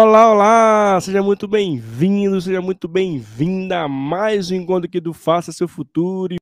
Olá, olá! Seja muito bem-vindo, seja muito bem-vinda a mais um encontro aqui do Faça Seu Futuro e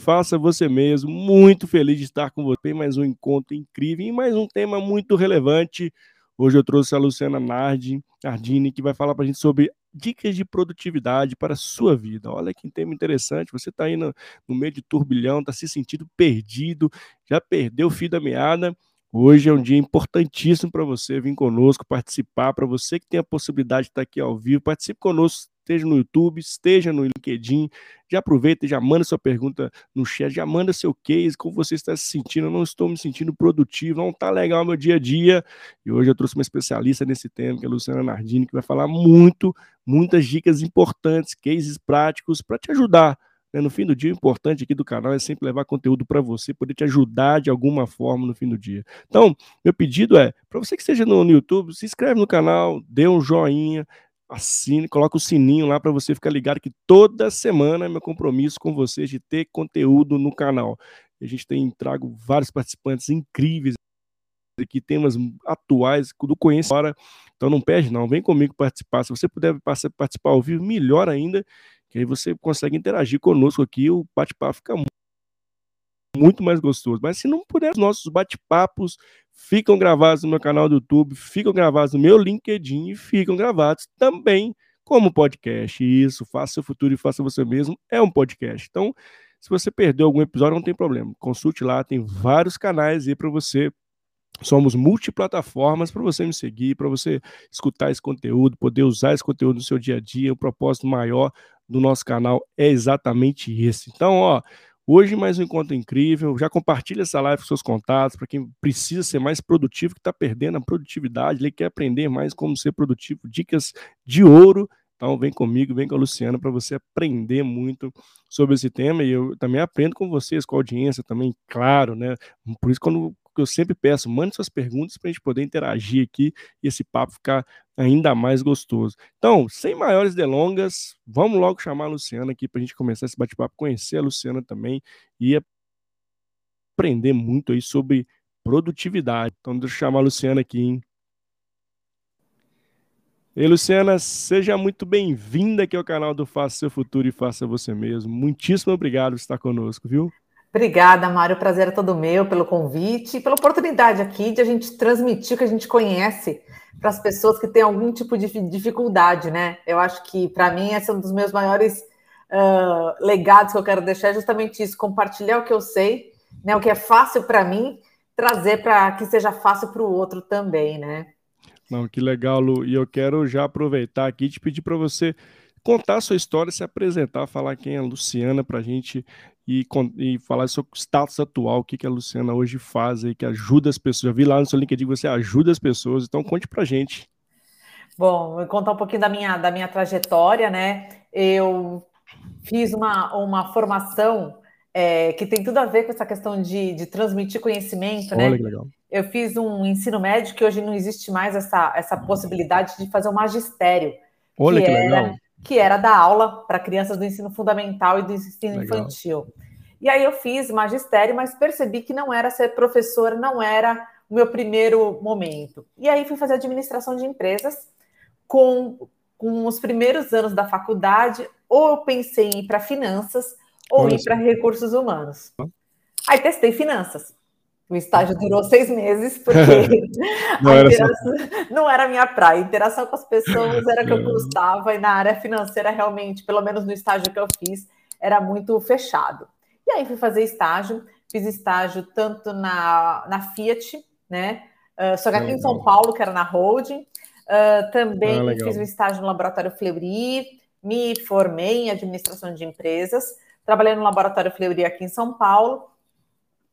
Faça Você Mesmo. Muito feliz de estar com você, mais um encontro incrível e mais um tema muito relevante. Hoje eu trouxe a Luciana Nardi, Nardini, que vai falar para a gente sobre dicas de produtividade para a sua vida. Olha que tema interessante. Você está aí no, no meio de turbilhão, está se sentindo perdido, já perdeu o fio da meada Hoje é um dia importantíssimo para você vir conosco, participar. Para você que tem a possibilidade de estar aqui ao vivo, participe conosco, esteja no YouTube, esteja no LinkedIn. Já aproveita, já manda sua pergunta no chat, já manda seu case, como você está se sentindo. Eu não estou me sentindo produtivo, não está legal meu dia a dia. E hoje eu trouxe uma especialista nesse tema, que é a Luciana Nardini, que vai falar muito, muitas dicas importantes, cases práticos para te ajudar né? No fim do dia, o importante aqui do canal é sempre levar conteúdo para você, poder te ajudar de alguma forma no fim do dia. Então, meu pedido é, para você que esteja no, no YouTube, se inscreve no canal, dê um joinha, assine, coloca o sininho lá para você ficar ligado que toda semana é meu compromisso com vocês de ter conteúdo no canal. A gente tem trago vários participantes incríveis aqui, temas atuais do conhecimento. Então não perde não, vem comigo participar. Se você puder participar ao vivo, melhor ainda que aí você consegue interagir conosco aqui, o bate-papo fica muito mais gostoso. Mas se não puder, os nossos bate-papos ficam gravados no meu canal do YouTube, ficam gravados no meu LinkedIn e ficam gravados também como podcast. Isso, faça o futuro e faça você mesmo, é um podcast. Então, se você perdeu algum episódio, não tem problema. Consulte lá, tem vários canais aí para você Somos multiplataformas para você me seguir, para você escutar esse conteúdo, poder usar esse conteúdo no seu dia a dia. O propósito maior do nosso canal é exatamente esse. Então, ó, hoje mais um encontro incrível. Já compartilha essa live com seus contatos, para quem precisa ser mais produtivo, que está perdendo a produtividade, ele quer aprender mais como ser produtivo, dicas de ouro. Então, vem comigo, vem com a Luciana para você aprender muito sobre esse tema e eu também aprendo com vocês, com a audiência também, claro, né? Por isso, quando que eu sempre peço, mande suas perguntas para a gente poder interagir aqui e esse papo ficar ainda mais gostoso. Então, sem maiores delongas, vamos logo chamar a Luciana aqui para a gente começar esse bate-papo, conhecer a Luciana também e aprender muito aí sobre produtividade. Então, deixa eu chamar a Luciana aqui, hein? Ei, Luciana, seja muito bem-vinda aqui ao canal do Faça Seu Futuro e Faça Você Mesmo. Muitíssimo obrigado por estar conosco, viu? Obrigada, Mário. O prazer é todo meu pelo convite e pela oportunidade aqui de a gente transmitir o que a gente conhece para as pessoas que têm algum tipo de dificuldade, né? Eu acho que, para mim, esse é um dos meus maiores uh, legados que eu quero deixar, é justamente isso: compartilhar o que eu sei, né? O que é fácil para mim, trazer para que seja fácil para o outro também, né? Não, que legal, Lu. E eu quero já aproveitar aqui e te pedir para você contar a sua história, se apresentar, falar quem é a Luciana para a gente e, e falar o status atual, o que, que a Luciana hoje faz aí, que ajuda as pessoas. Eu vi lá no seu LinkedIn que você ajuda as pessoas, então conte pra gente. Bom, vou contar um pouquinho da minha, da minha trajetória, né? Eu fiz uma, uma formação é, que tem tudo a ver com essa questão de, de transmitir conhecimento, né? Olha né? Que legal. Eu fiz um ensino médio que hoje não existe mais essa, essa possibilidade de fazer um magistério. Olha que, que era, legal que era dar aula para crianças do ensino fundamental e do ensino Legal. infantil. E aí eu fiz magistério, mas percebi que não era ser professora, não era o meu primeiro momento. E aí fui fazer administração de empresas com, com os primeiros anos da faculdade, ou eu pensei em ir para finanças ou Nossa. ir para recursos humanos. Aí testei finanças. O estágio durou seis meses, porque não, a interação, era não era a minha praia. A interação com as pessoas era que eu gostava, e na área financeira, realmente, pelo menos no estágio que eu fiz, era muito fechado. E aí fui fazer estágio, fiz estágio tanto na, na Fiat, né? Uh, só que aqui em São Paulo, que era na holding. Uh, também ah, fiz um estágio no laboratório Fleury, me formei em administração de empresas, trabalhei no laboratório Fleury aqui em São Paulo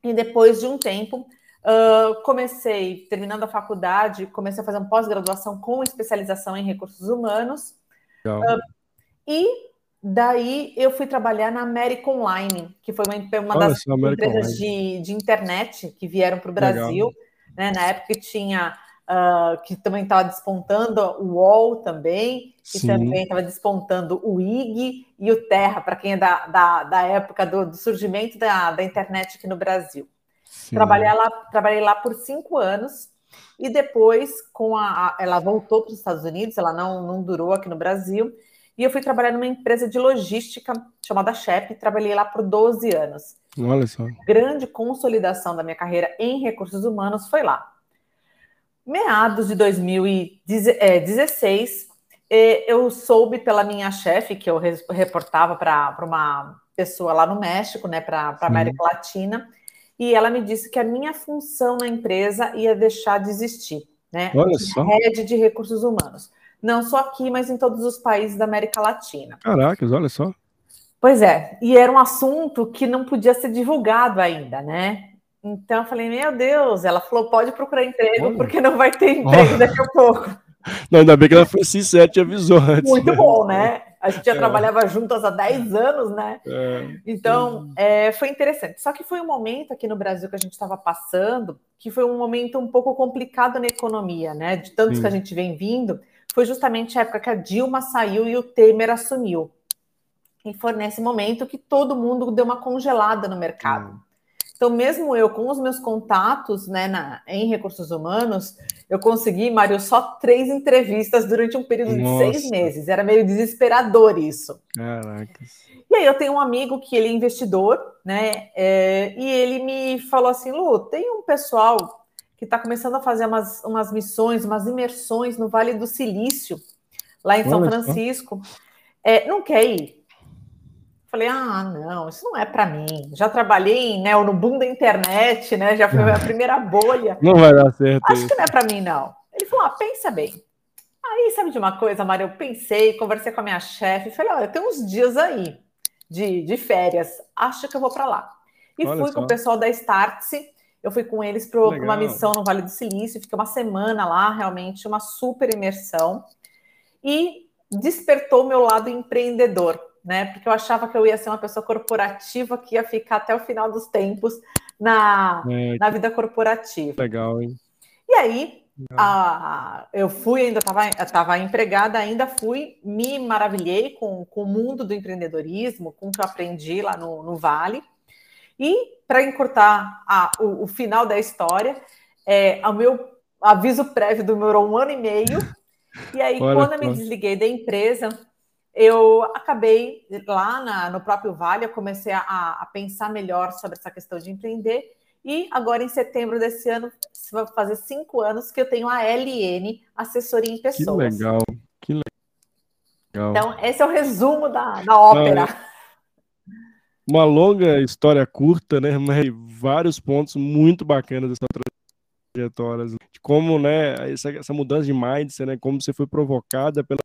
e depois de um tempo, uh, comecei, terminando a faculdade, comecei a fazer uma pós-graduação com especialização em recursos humanos. Uh, e daí eu fui trabalhar na América Online, que foi uma, uma das empresas de, de, internet que vieram para o Brasil. Né? Na época tinha uh, que também estava despontando o UOL também, que Sim. também estava despontando o IG e o Terra, para quem é da, da, da época do, do, surgimento da, da internet aqui no Brasil. Trabalhei lá, trabalhei lá por cinco anos E depois, com a, ela voltou para os Estados Unidos, ela não, não durou aqui no Brasil, e eu fui trabalhar numa empresa de logística chamada Shep, trabalhei lá por 12 anos. Olha só. Grande consolidação da minha carreira em recursos humanos foi lá. Meados de 2016, é, eu soube pela minha chefe, que eu reportava para uma pessoa lá no México, né, para a América Latina, e ela me disse que a minha função na empresa ia deixar de existir, né? Olha só. Rede de recursos humanos. Não só aqui, mas em todos os países da América Latina. Caracas, olha só. Pois é, e era um assunto que não podia ser divulgado ainda, né? Então eu falei, meu Deus, ela falou, pode procurar emprego, olha. porque não vai ter emprego oh. daqui a pouco. Não, ainda bem que ela foi sincera e avisou antes. Muito bom, né? A gente já é. trabalhava juntas há 10 anos, né? É. Então, é, foi interessante. Só que foi um momento aqui no Brasil que a gente estava passando, que foi um momento um pouco complicado na economia, né? De tantos Sim. que a gente vem vindo, foi justamente a época que a Dilma saiu e o Temer assumiu. E foi nesse momento que todo mundo deu uma congelada no mercado. Então, mesmo eu, com os meus contatos né, na, em recursos humanos, eu consegui, Mário, só três entrevistas durante um período Nossa. de seis meses. Era meio desesperador isso. Caraca. E aí eu tenho um amigo que ele é investidor, né? É, e ele me falou assim, Lu, tem um pessoal que está começando a fazer umas, umas missões, umas imersões no Vale do Silício, lá em São Francisco. É, não quer ir? Falei, ah, não, isso não é para mim. Já trabalhei né, no boom da internet, né? Já foi a primeira bolha. Não vai dar certo. Acho isso. que não é para mim, não. Ele falou, ah, pensa bem. Aí, sabe de uma coisa, Mário? Eu pensei, conversei com a minha chefe, falei, olha, tem uns dias aí de, de férias, acho que eu vou para lá. E olha fui só. com o pessoal da Startse, eu fui com eles para uma missão no Vale do Silício, fiquei uma semana lá, realmente uma super imersão. E despertou meu lado empreendedor né? Porque eu achava que eu ia ser uma pessoa corporativa que ia ficar até o final dos tempos na, é, na vida corporativa. Legal, hein? E aí, a, eu fui, ainda estava empregada, ainda fui, me maravilhei com, com o mundo do empreendedorismo, com o que eu aprendi lá no, no Vale. E, para encurtar a, o, o, final da história, é, o meu aviso prévio durou um ano e meio. E aí, Olha quando eu me desliguei da empresa, eu acabei lá na, no próprio Vale, eu comecei a, a, pensar melhor sobre essa questão de empreender. E agora, em setembro desse ano, vai fazer cinco anos que eu tenho a LN, assessoria em pessoas. Que legal, que legal. Então, esse é o resumo da, da ópera. Uma longa história curta, né? Mas vários pontos muito bacanas dessa trajetória. De como, né, essa, essa mudança de mindset, né? Como você foi provocada pela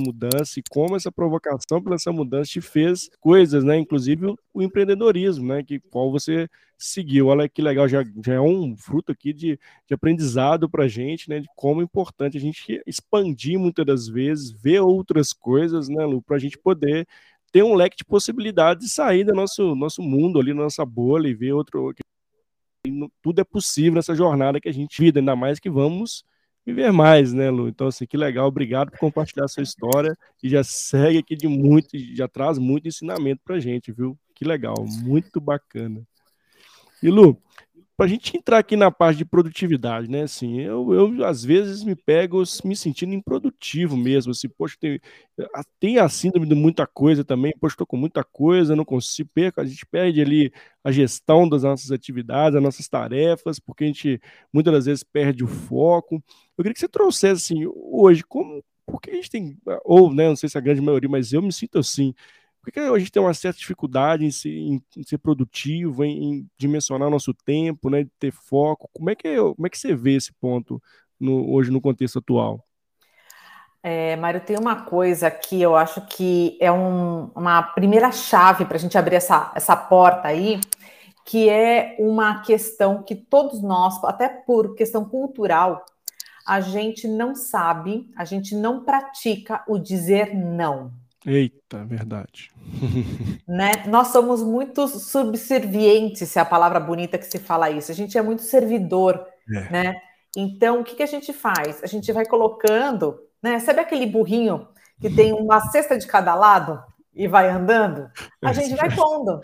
mudança e como essa provocação pela essa mudança te fez coisas, né? Inclusive o, empreendedorismo, né? Que qual você seguiu. Olha que legal, já, já é um fruto aqui de, de aprendizado para a gente, né? De como é importante a gente expandir muitas das vezes, ver outras coisas, né, Lu, para a gente poder ter um leque de possibilidades de sair do nosso, nosso mundo ali, nossa bolha e ver outro. Tudo é possível nessa jornada que a gente vive, ainda mais que vamos viver mais, né, Lu? Então, assim, que legal, obrigado por compartilhar sua história e já segue aqui de muito, já traz muito ensinamento pra gente, viu? Que legal, muito bacana. E Lu, para a gente entrar aqui na parte de produtividade, né? Assim, eu, eu às vezes me pego me sentindo improdutivo mesmo. Assim, poxa, tem, tem a síndrome de muita coisa também. Poxa, estou com muita coisa, não consigo perco. A gente perde ali a gestão das nossas atividades, das nossas tarefas, porque a gente muitas das vezes perde o foco. Eu queria que você trouxesse assim, hoje, como, porque a gente tem, ou, né, não sei se a grande maioria, mas eu me sinto assim por que a gente tem uma certa dificuldade em ser, em, em ser produtivo, em, em, dimensionar nosso tempo, né, de ter foco? Como é que, como é que você vê esse ponto no, hoje no contexto atual? É, Mário, tem uma coisa que eu acho que é um, uma primeira chave para a gente abrir essa, essa porta aí, que é uma questão que todos nós, até por questão cultural, a gente não sabe, a gente não pratica o dizer não. Eita, verdade. né? Nós somos muito subservientes, se é a palavra bonita que se fala isso. A gente é muito servidor, é. né? Então, o que, que a gente faz? A gente vai colocando, né? Sabe aquele burrinho que tem uma cesta de cada lado e vai andando? A gente vai pondo.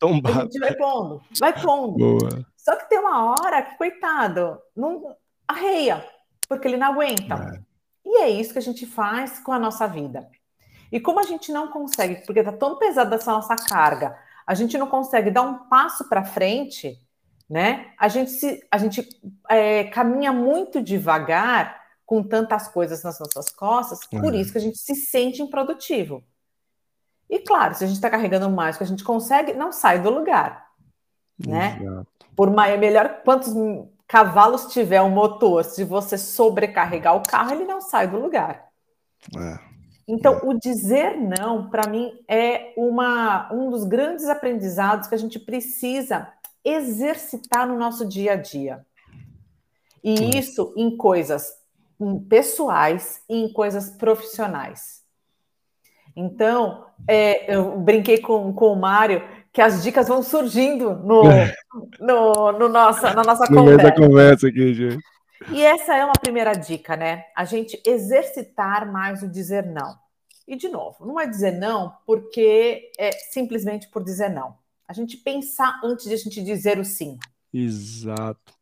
Tá a gente vai pondo, vai pondo. Boa. Só que tem uma hora que, coitado, não arreia, porque ele não aguenta. É. E é isso que a gente faz com a nossa vida. E como a gente não consegue, porque está tão pesada essa nossa carga, a gente não consegue dar um passo para frente, né? A gente, se, a gente é, caminha muito devagar com tantas coisas nas nossas costas, uhum. por isso que a gente se sente improdutivo. E claro, se a gente está carregando mais que a gente consegue, não sai do lugar, né? Exato. Por mais, é melhor quantos cavalos tiver o um motor, se você sobrecarregar o carro, ele não sai do lugar. É. Então, o dizer não, para mim, é uma, um dos grandes aprendizados que a gente precisa exercitar no nosso dia a dia. E isso em coisas pessoais e em coisas profissionais. Então, é, eu brinquei com, com o Mário que as dicas vão surgindo no, no, no nossa, na nossa no conversa. conversa aqui, gente. E essa é uma primeira dica, né? A gente exercitar mais o dizer não. E, de novo, não é dizer não porque é simplesmente por dizer não. A gente pensar antes de a gente dizer o sim. Exato.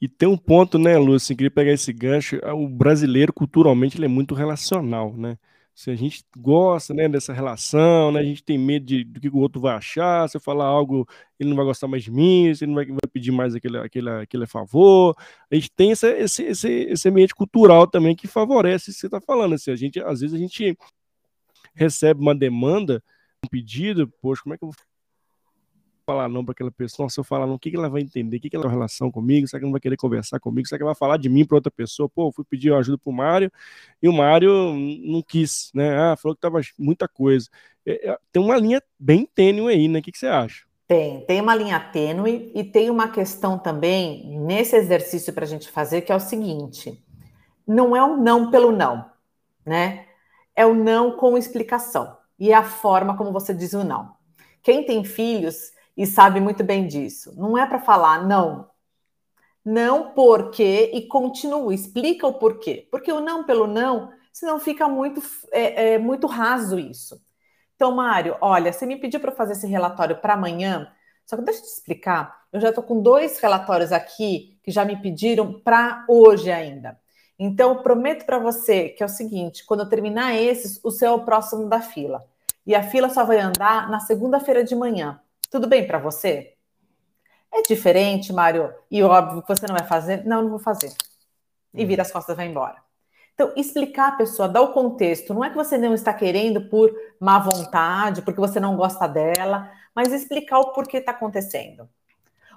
E tem um ponto, né, Lúcia, queria pegar esse gancho. O brasileiro, culturalmente, ele é muito relacional, né? Se a gente gosta né, dessa relação, né, a gente tem medo de, do que o outro vai achar, se eu falar algo, ele não vai gostar mais de mim, se ele não vai, vai pedir mais aquele, aquele, aquele favor. A gente tem essa, esse, esse, esse ambiente cultural também que favorece isso que você está falando. Assim, a gente, às vezes a gente recebe uma demanda, um pedido, poxa, como é que eu vou falar não para aquela pessoa? Se eu falar não, o que, que ela vai entender? O que, que ela tem relação comigo? Será que não vai querer conversar comigo? Será que ela vai falar de mim para outra pessoa? Pô, fui pedir ajuda para o Mário e o Mário não quis, né? Ah, falou que tava muita coisa. É, é, tem uma linha bem tênue aí, né? O que, que você acha? Tem, tem uma linha tênue e tem uma questão também nesse exercício para a gente fazer que é o seguinte: não é um não pelo não, né? É o não com explicação e é a forma como você diz o não. Quem tem filhos e sabe muito bem disso. Não é para falar não. Não porque e continua, explica o porquê. Porque o não pelo não, senão fica muito, é, é muito raso isso. Então, Mário, olha, você me pediu para fazer esse relatório para amanhã, só que deixa eu te explicar. Eu já estou com dois relatórios aqui que já me pediram para hoje ainda. Então, prometo para você que é o seguinte: quando eu terminar esses, o seu é o próximo da fila. E a fila só vai andar na segunda-feira de manhã. Tudo bem para você? É diferente, Mário, e óbvio que você não vai fazer. Não, não vou fazer. E vira as costas e vai embora. Então, explicar a pessoa, dar o contexto. Não é que você não está querendo por má vontade, porque você não gosta dela, mas explicar o porquê está acontecendo.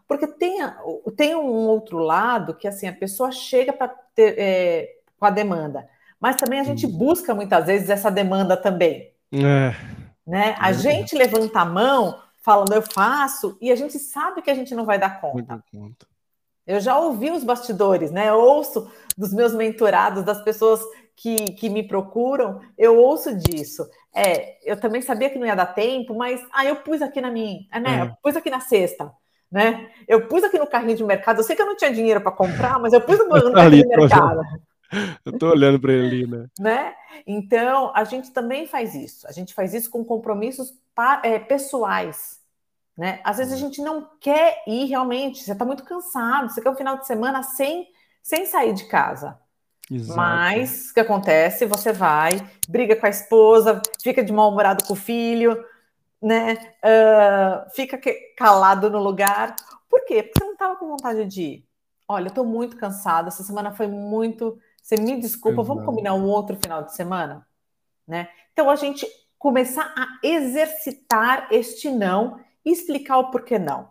Porque tem, tem um outro lado que, assim, a pessoa chega para é, com a demanda, mas também a gente busca muitas vezes essa demanda também. É. Né? A é. gente levanta a mão falando eu faço e a gente sabe que a gente não vai dar conta. Eu já ouvi os bastidores, né? Eu ouço dos meus mentorados, das pessoas que, que me procuram, eu ouço disso. É, eu também sabia que não ia dar tempo, mas ah, eu pus aqui na minha, né? É. Eu pus aqui na cesta, né? Eu pus aqui no carrinho de mercado. Eu sei que eu não tinha dinheiro para comprar, mas eu pus no, no carrinho de mercado. Eu tô olhando para ele, né? né? Então, a gente também faz isso. A gente faz isso com compromissos é, pessoais. Né? Às vezes a gente não quer ir realmente, você está muito cansado, você quer um final de semana sem, sem sair de casa. Exato. Mas o que acontece? Você vai, briga com a esposa, fica de mal-humorado com o filho, né? Uh, fica calado no lugar. Por quê? Porque você não estava com vontade de ir. Olha, eu estou muito cansada, essa semana foi muito você me desculpa, Exato. vamos combinar um outro final de semana? Né? Então, a gente começar a exercitar este não e explicar o porquê não.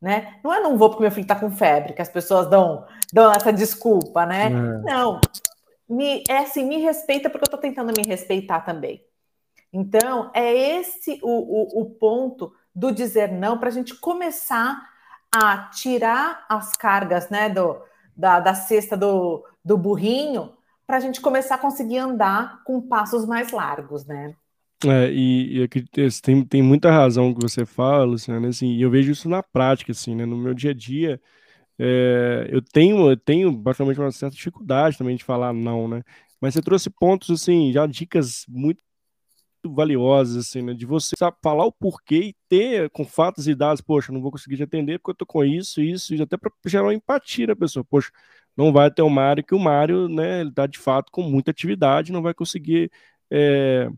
Né? Não é não vou porque meu filho está com febre, que as pessoas dão, dão essa desculpa, né? É. Não, me, é assim, me respeita porque eu estou tentando me respeitar também. Então, é esse o, o, o ponto do dizer não para a gente começar a tirar as cargas né, do, da, da cesta do, do burrinho para a gente começar a conseguir andar com passos mais largos, né? É, e, e tem, tem muita razão que você fala, Luciana, assim, e eu vejo isso na prática, assim, né, no meu dia a dia, é, eu tenho, eu tenho basicamente uma certa dificuldade também de falar não, né, mas você trouxe pontos, assim, já dicas muito valiosas, assim, né? De você sabe, falar o porquê e ter com fatos e dados, poxa, não vou conseguir te atender porque eu tô com isso, isso, e até para gerar uma empatia na pessoa, poxa, não vai ter o Mário que o Mário, né, ele tá de fato com muita atividade, não vai conseguir é,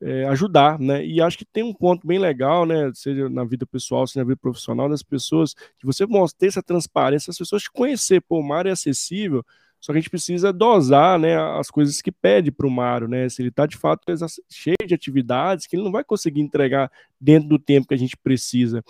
é, ajudar, né? E acho que tem um ponto bem legal, né? Seja na vida pessoal, seja na vida profissional das pessoas, que você mostre essa transparência, as pessoas te conhecer, pô, o Mário é acessível, só que a gente precisa dosar né, as coisas que pede para o Mário, né? Se ele está de fato cheio de atividades que ele não vai conseguir entregar dentro do tempo que a gente precisa.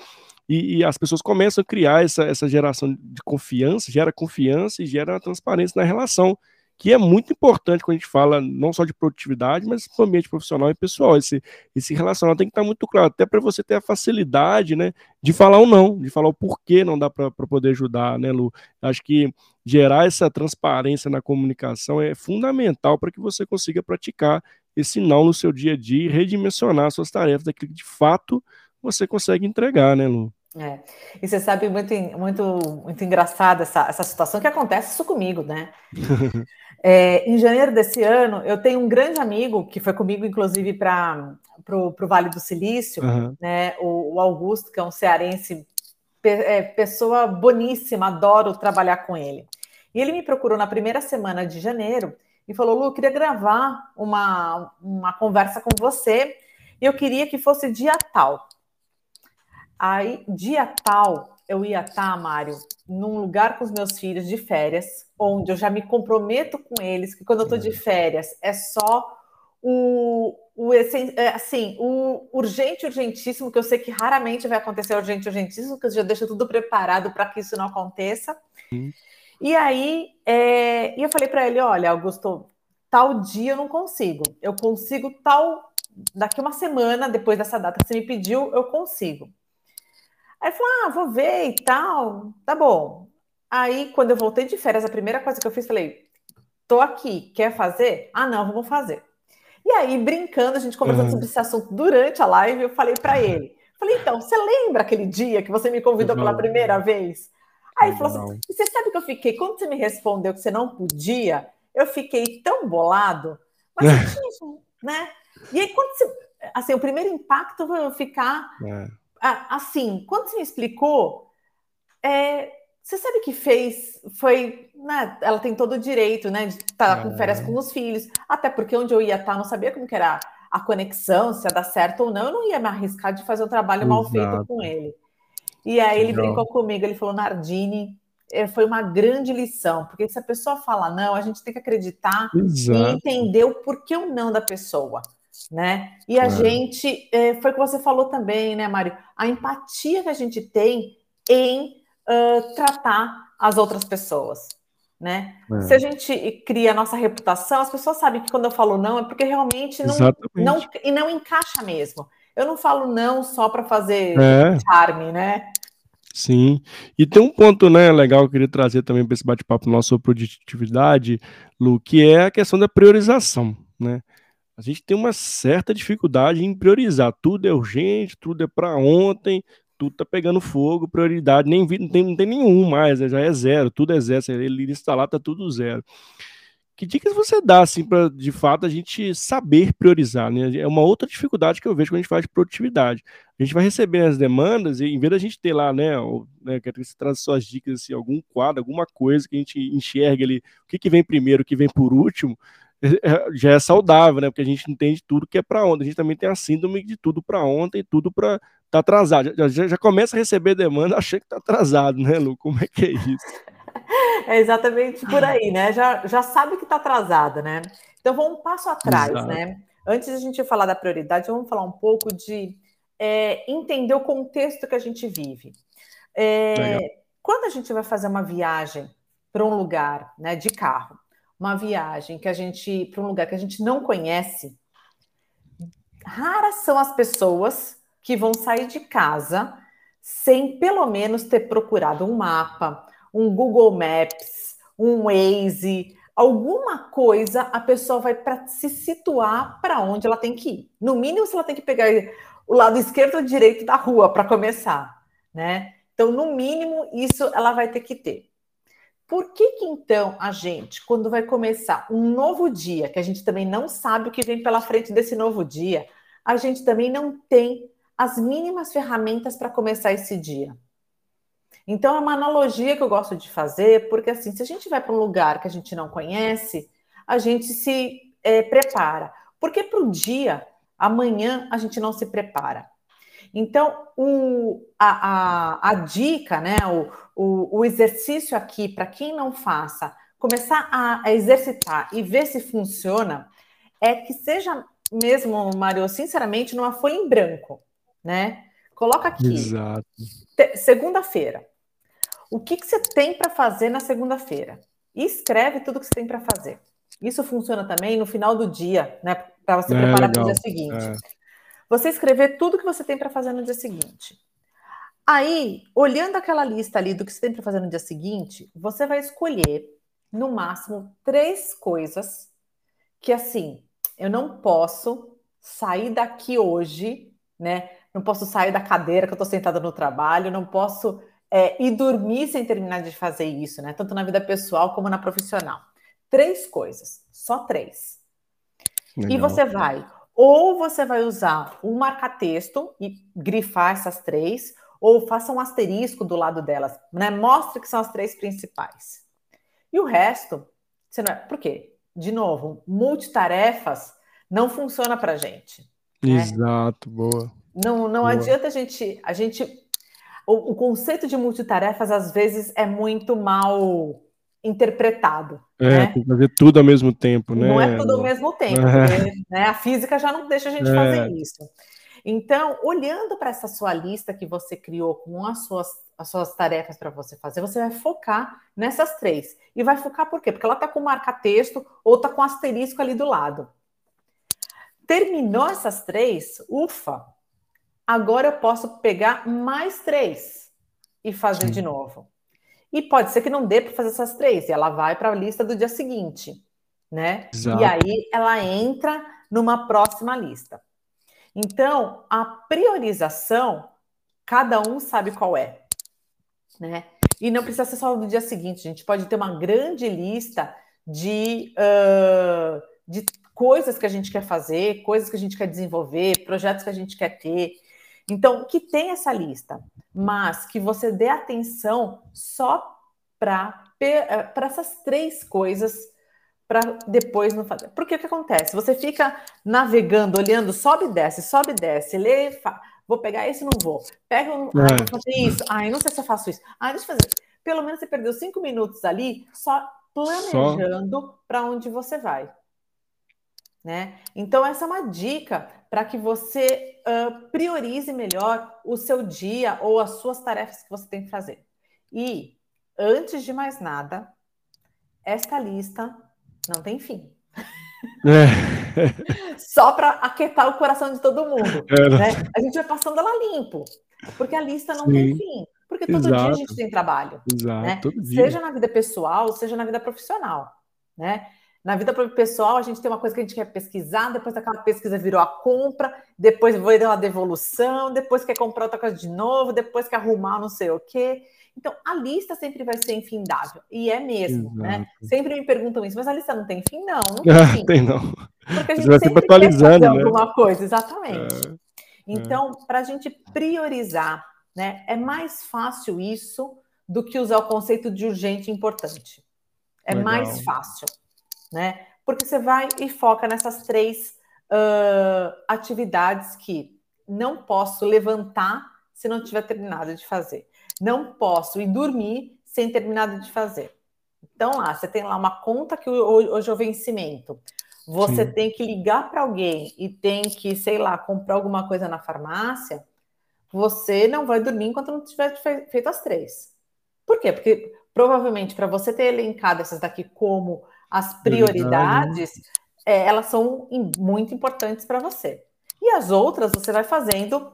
E, e, as pessoas começam a criar essa, essa geração de confiança, gera confiança e gera transparência na relação que é muito importante quando a gente fala não só de produtividade, mas no ambiente profissional e pessoal. Esse, esse relacionamento tem que estar muito claro, até para você ter a facilidade né, de falar ou não, de falar o porquê não dá para poder ajudar, né, Lu? Acho que gerar essa transparência na comunicação é fundamental para que você consiga praticar esse não no seu dia a dia e redimensionar suas tarefas daquilo que de fato você consegue entregar, né, Lu? É. E você sabe muito, muito, muito engraçada essa, essa situação que acontece isso comigo, né? É, em janeiro desse ano, eu tenho um grande amigo que foi comigo, inclusive, para o Vale do Silício, uhum. né? O, o, Augusto, que é um cearense, pe, é, pessoa boníssima, adoro trabalhar com ele. E ele me procurou na primeira semana de janeiro e falou: Lu, eu queria gravar uma, uma conversa com você e eu queria que fosse dia tal. Aí, dia tal, eu ia estar, tá, Mário, num lugar com os meus filhos de férias, onde eu já me comprometo com eles, que quando eu estou de férias é só o, o é, assim, o urgente, urgentíssimo, que eu sei que raramente vai acontecer urgente, urgentíssimo, que eu já deixo tudo preparado para que isso não aconteça. Sim. E aí, é, e eu falei para ele: olha, Augusto, tal dia eu não consigo. Eu consigo tal. Daqui uma semana, depois dessa data que você me pediu, eu consigo. Aí falou: ah, vou ver e tal, tá bom. Aí, quando eu voltei de férias, a primeira coisa que eu fiz, falei: tô aqui, quer fazer? Ah, não, vamos fazer. E aí, brincando, a gente conversando uhum. sobre esse assunto durante a live, eu falei para ele: falei, então, você lembra aquele dia que você me convidou pela primeira vez? Aí ele falou assim: você sabe que eu fiquei, quando você me respondeu que você não podia, eu fiquei tão bolado, mas eu tinha, né? E aí, quando você. Assim, o primeiro impacto foi eu ficar. É assim, quando você me explicou, é, você sabe que fez, foi, né, ela tem todo o direito, né, de estar com férias com os filhos, até porque onde eu ia estar, não sabia como que era a conexão, se ia dar certo ou não, eu não ia me arriscar de fazer um trabalho Exato. mal feito com ele. E aí ele brincou comigo, ele falou, Nardini, é, foi uma grande lição, porque se a pessoa fala não, a gente tem que acreditar Exato. e entender o porquê o não da pessoa né? E a é. gente, é, foi o que você falou também, né, Mário? A empatia que a gente tem em uh, tratar as outras pessoas, né? É. Se a gente cria a nossa reputação, as pessoas sabem que quando eu falo não é porque realmente não, não e não encaixa mesmo. Eu não falo não só para fazer é. charme, né? Sim. E tem um ponto, né, legal que eu queria trazer também para esse bate-papo nosso sobre produtividade, Lu, que é a questão da priorização, né? A gente tem uma certa dificuldade em priorizar. Tudo é urgente, tudo é para ontem, tudo tá pegando fogo, prioridade, nem não tem, não tem nenhum mais, né? já é zero, tudo é zero. Ele instalar, tá tudo zero. Que dicas você dá, assim, para de fato a gente saber priorizar? Né? É uma outra dificuldade que eu vejo quando a gente faz de produtividade. A gente vai receber as demandas e, em vez da gente ter lá, né, o, né que você traz suas dicas, assim, algum quadro, alguma coisa que a gente enxerga ali, o que, que vem primeiro, o que vem por último, já é saudável, né? Porque a gente entende tudo que é para ontem. A gente também tem a síndrome de tudo para ontem, tudo para tá atrasado. Já, já, já, começa a receber demanda, achei que tá atrasado, né, Lu? Como é que é isso? É exatamente por aí, né? Já, já sabe que tá atrasada, né? Então vamos um passo atrás, Exato. né? Antes de a gente falar da prioridade, vamos falar um pouco de é, entender o contexto que a gente vive. É, quando a gente vai fazer uma viagem para um lugar, né, de carro, uma viagem que a gente para um lugar que a gente não conhece, raras são as pessoas que vão sair de casa sem pelo menos ter procurado um mapa, um Google Maps, um Waze, alguma coisa a pessoa vai para se situar para onde ela tem que ir. No mínimo, se ela tem que pegar o lado esquerdo ou direito da rua para começar, né? Então, no mínimo, isso ela vai ter que ter. Por que, que então a gente, quando vai começar um novo dia, que a gente também não sabe o que vem pela frente desse novo dia, a gente também não tem as mínimas ferramentas para começar esse dia. Então, é uma analogia que eu gosto de fazer, porque assim, se a gente vai para um lugar que a gente não conhece, a gente se é, prepara. Porque para o dia, amanhã, a gente não se prepara. Então, o, a, a, a dica, né, o, o, o exercício aqui, para quem não faça, começar a, a exercitar e ver se funciona, é que seja mesmo, Mário, sinceramente, numa folha em branco, né? Coloca aqui. Exato. Segunda-feira. O que, que você tem para fazer na segunda-feira? E escreve tudo que você tem para fazer. Isso funciona também no final do dia, né? Para você é, preparar para o dia seguinte. É. Você escrever tudo que você tem para fazer no dia seguinte. Aí, olhando aquela lista ali do que você tem para fazer no dia seguinte, você vai escolher, no máximo, três coisas que, assim, eu não posso sair daqui hoje, né? Não posso sair da cadeira que eu estou sentada no trabalho, não posso é, ir dormir sem terminar de fazer isso, né? Tanto na vida pessoal como na profissional. Três coisas, só três. Legal. E você vai, ou você vai usar um marca-texto e grifar essas três, ou faça um asterisco do lado delas, né? Mostre que são as três principais. E o resto, você não é. Por quê? de novo, multitarefas não funciona para gente. Né? Exato, boa. Não, não boa. adianta a gente, a gente, o, o, conceito de multitarefas às vezes é muito mal interpretado. É, né? tem que fazer tudo ao mesmo tempo, né? Não é tudo ao mesmo tempo, é. porque né, a física já não deixa a gente é. fazer isso. Então, olhando para essa sua lista que você criou com as suas as suas tarefas para você fazer, você vai focar nessas três. E vai focar por quê? Porque ela está com marca-texto ou está com asterisco ali do lado. Terminou essas três, ufa! Agora eu posso pegar mais três e fazer Sim. de novo. E pode ser que não dê para fazer essas três, e ela vai para a lista do dia seguinte, né? Exato. E aí ela entra numa próxima lista. Então, a priorização, cada um sabe qual é né? E não precisa ser só no dia seguinte, a gente pode ter uma grande lista de, uh, de coisas que a gente quer fazer, coisas que a gente quer desenvolver, projetos que a gente quer ter. Então, que tem essa lista, mas que você dê atenção só para essas três coisas para depois não fazer. Porque o que acontece? Você fica navegando, olhando, sobe e desce, sobe e desce, lê, fa vou pegar esse, não vou. Pega um, é. ai, vou fazer isso. Ai, não sei se eu faço isso. Ai, deixa eu fazer. Pelo menos você perdeu cinco minutos ali só planejando para onde você vai. Né? Então, essa é uma dica para que você uh, priorize melhor o seu dia ou as suas tarefas que você tem que fazer. E, antes de mais nada, esta lista não tem fim. É. Só para aquietar o coração de todo mundo. É, né? A gente vai passando ela limpo, porque a lista não Sim. tem fim. Porque todo Exato. dia a gente tem trabalho. Exato, né? Seja na vida pessoal, seja na vida profissional. Né? Na vida pessoal, a gente tem uma coisa que a gente quer pesquisar, depois daquela pesquisa virou a compra, depois vai dar uma devolução, depois quer comprar outra coisa de novo, depois quer arrumar não sei o quê. Então, a lista sempre vai ser infindável. E é mesmo, né? Exato. né? Sempre me perguntam isso, mas a lista não tem fim? Não, não tem fim. tem não. Porque a gente vai sempre atualizando, quer fazer né? alguma coisa, exatamente. É, então, é. para a gente priorizar, né? É mais fácil isso do que usar o conceito de urgente e importante. É Legal. mais fácil, né? Porque você vai e foca nessas três uh, atividades que não posso levantar se não tiver terminado de fazer. Não posso ir dormir sem terminar de fazer. Então, lá, você tem lá uma conta que hoje é o vencimento. Você Sim. tem que ligar para alguém e tem que, sei lá, comprar alguma coisa na farmácia. Você não vai dormir enquanto não tiver feito as três. Por quê? Porque provavelmente para você ter elencado essas daqui como as prioridades, é, elas são muito importantes para você. E as outras você vai fazendo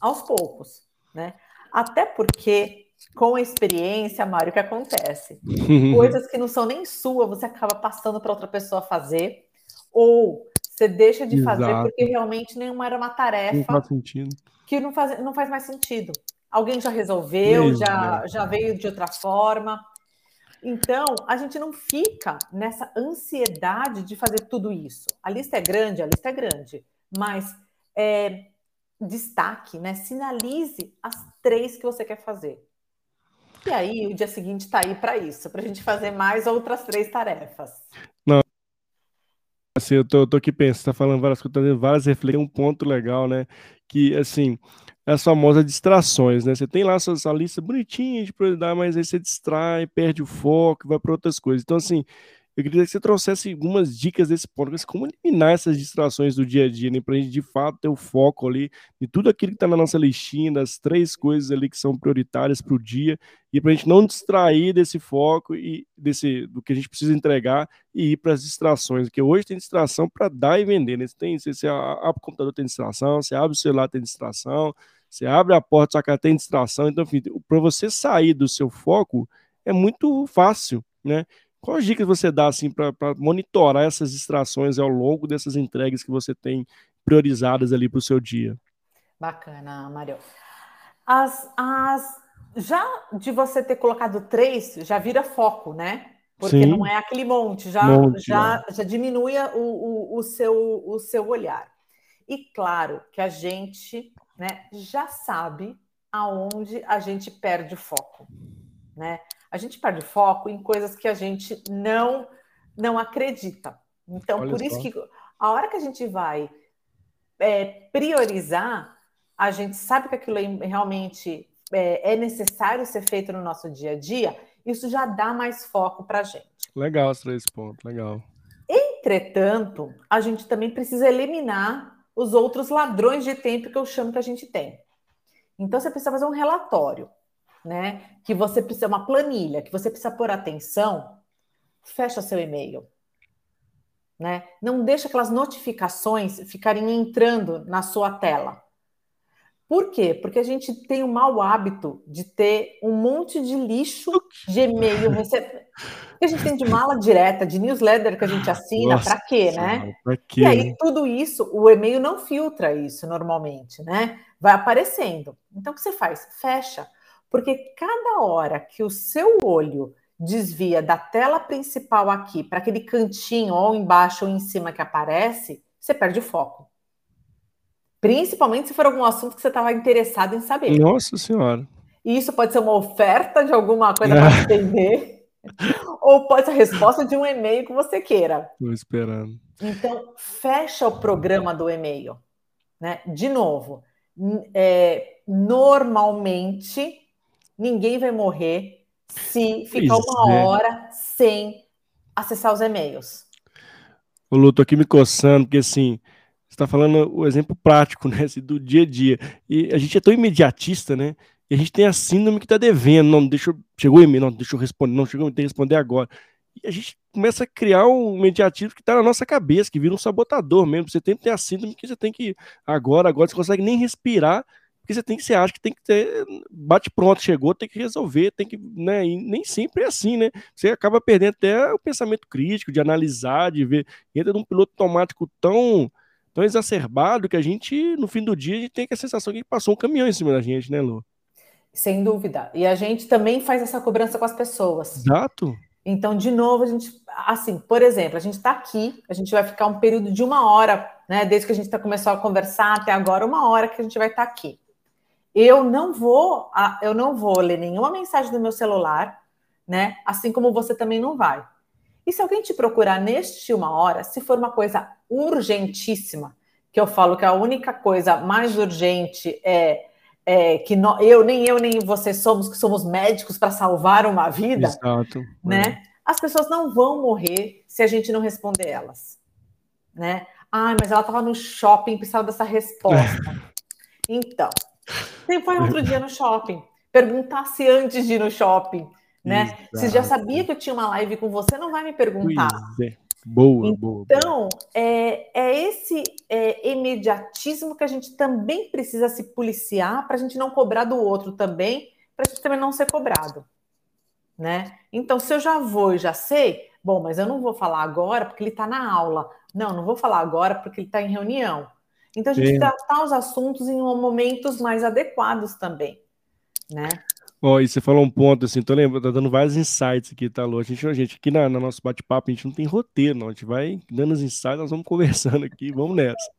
aos poucos, né? Até porque, com a experiência, Mário, o que acontece? Coisas que não são nem sua, você acaba passando para outra pessoa fazer, ou você deixa de Exato. fazer porque realmente nenhuma era uma tarefa não faz sentido. que não faz, não faz mais sentido. Alguém já resolveu, já, já veio de outra forma. Então, a gente não fica nessa ansiedade de fazer tudo isso. A lista é grande, a lista é grande, mas é, destaque, né? Sinalize as três que você quer fazer. E aí, o dia seguinte está aí para isso, para a gente fazer mais outras três tarefas. Não. Assim, eu tô, tô aqui pensando, tá falando várias coisas, várias reflexões, um ponto legal, né? Que, assim, as famosas distrações, né? Você tem lá a sua, sua lista bonitinha de prioridade, mas aí você distrai, perde o foco, vai para outras coisas. Então, assim, eu queria que você trouxesse algumas dicas desse ponto, como eliminar essas distrações do dia a dia, né, para a gente de fato ter o foco ali de tudo aquilo que está na nossa listinha, das três coisas ali que são prioritárias para o dia, e para a gente não distrair desse foco e desse do que a gente precisa entregar e ir para as distrações, porque hoje tem distração para dar e vender, né? Você, tem, você, você abre o computador, tem distração, você abre o celular, tem distração, você abre a porta, sua casa tem distração, então, enfim, para você sair do seu foco é muito fácil, né? Quais dicas você dá assim para monitorar essas distrações ao longo dessas entregas que você tem priorizadas ali para o seu dia? Bacana, Mário. As, as, já de você ter colocado três, já vira foco, né? Porque Sim. não é aquele monte, já, monte, já, já diminui o, o, o, seu, o seu olhar. E claro que a gente né, já sabe aonde a gente perde foco, né? a gente perde foco em coisas que a gente não não acredita. Então, Olha por isso que a hora que a gente vai é, priorizar, a gente sabe que aquilo é realmente é, é, necessário ser feito no nosso dia a dia, isso já dá mais foco para a gente. Legal os três pontos, legal. Entretanto, a gente também precisa eliminar os outros ladrões de tempo que eu chamo que a gente tem. Então, você precisa fazer um relatório né? Que você precisa uma planilha, que você precisa pôr atenção, fecha seu e-mail. Né? Não deixa aquelas notificações ficarem entrando na sua tela. Por quê? Porque a gente tem o mau hábito de ter um monte de lixo de e-mail recebido. que a gente tem de mala direta, de newsletter que a gente assina, para quê, né? Pra quê? E aí, tudo isso, o e-mail não filtra isso normalmente, né? Vai aparecendo. Então, o que você faz? Fecha. Porque cada hora que o seu olho desvia da tela principal aqui para aquele cantinho ou embaixo ou em cima que aparece, você perde o foco. Principalmente se for algum assunto que você estava interessado em saber. Nossa Senhora. E isso pode ser uma oferta de alguma coisa para entender, ou pode ser a resposta de um e-mail que você queira. Estou esperando. Então, fecha o programa do e-mail. Né? De novo, é, normalmente ninguém vai morrer se ficar pois uma é. hora sem acessar os e-mails. O Lu, tô aqui me coçando, porque assim, está falando o exemplo prático, né, assim, do dia a dia. E a gente é tão imediatista, né? E a gente tem a síndrome que está devendo. Não, deixa. Chegou o e-mail, não, deixa eu responder, não, chegou, tem que responder agora. E a gente começa a criar um imediatismo que está na nossa cabeça, que vira um sabotador mesmo. Você tem que ter a síndrome que você tem que. Agora, agora, você consegue nem respirar porque você tem que, você acha que tem que ter, bate pronto, chegou, tem que resolver, tem que, né, e nem sempre é assim, né, você acaba perdendo até o pensamento crítico, de analisar, de ver, entra num piloto automático tão, tão exacerbado que a gente, no fim do dia, a gente tem a sensação que passou um caminhão em cima da gente, né, Lu? Sem dúvida, e a gente também faz essa cobrança com as pessoas. Exato. Então, de novo, a gente, assim, por exemplo, a gente está aqui, a gente vai ficar um período de uma hora, né, desde que a gente tá, começou a conversar até agora, uma hora que a gente vai estar tá aqui eu não vou, eu não vou ler nenhuma mensagem do meu celular, né? Assim como você também não vai. E se alguém te procurar neste uma hora, se for uma coisa urgentíssima, que eu falo que a única coisa mais urgente é, é que no, eu nem eu nem você somos que somos médicos para salvar uma vida, Exato. né? É. As pessoas não vão morrer se a gente não responder elas, né? Ai, mas ela estava no shopping, precisava dessa resposta. então, você foi outro dia no shopping, perguntasse antes de ir no shopping, né? Exato. Se já sabia que eu tinha uma live com você, não vai me perguntar. É. Boa, então, boa. Então, é, é esse é, imediatismo que a gente também precisa se policiar para a gente não cobrar do outro também, para a gente também não ser cobrado. Né? Então, se eu já vou e já sei, bom, mas eu não vou falar agora porque ele está na aula. Não, não vou falar agora porque ele está em reunião. Então, a gente Sim. tratar os assuntos em momentos mais adequados também, né? Ó, e você falou um ponto, assim, tô lembrando, tá dando vários insights aqui, tá, Lu? A gente, a gente aqui na, no nosso bate-papo, a gente não tem roteiro, não. A gente vai dando os insights, nós vamos conversando aqui, vamos nessa.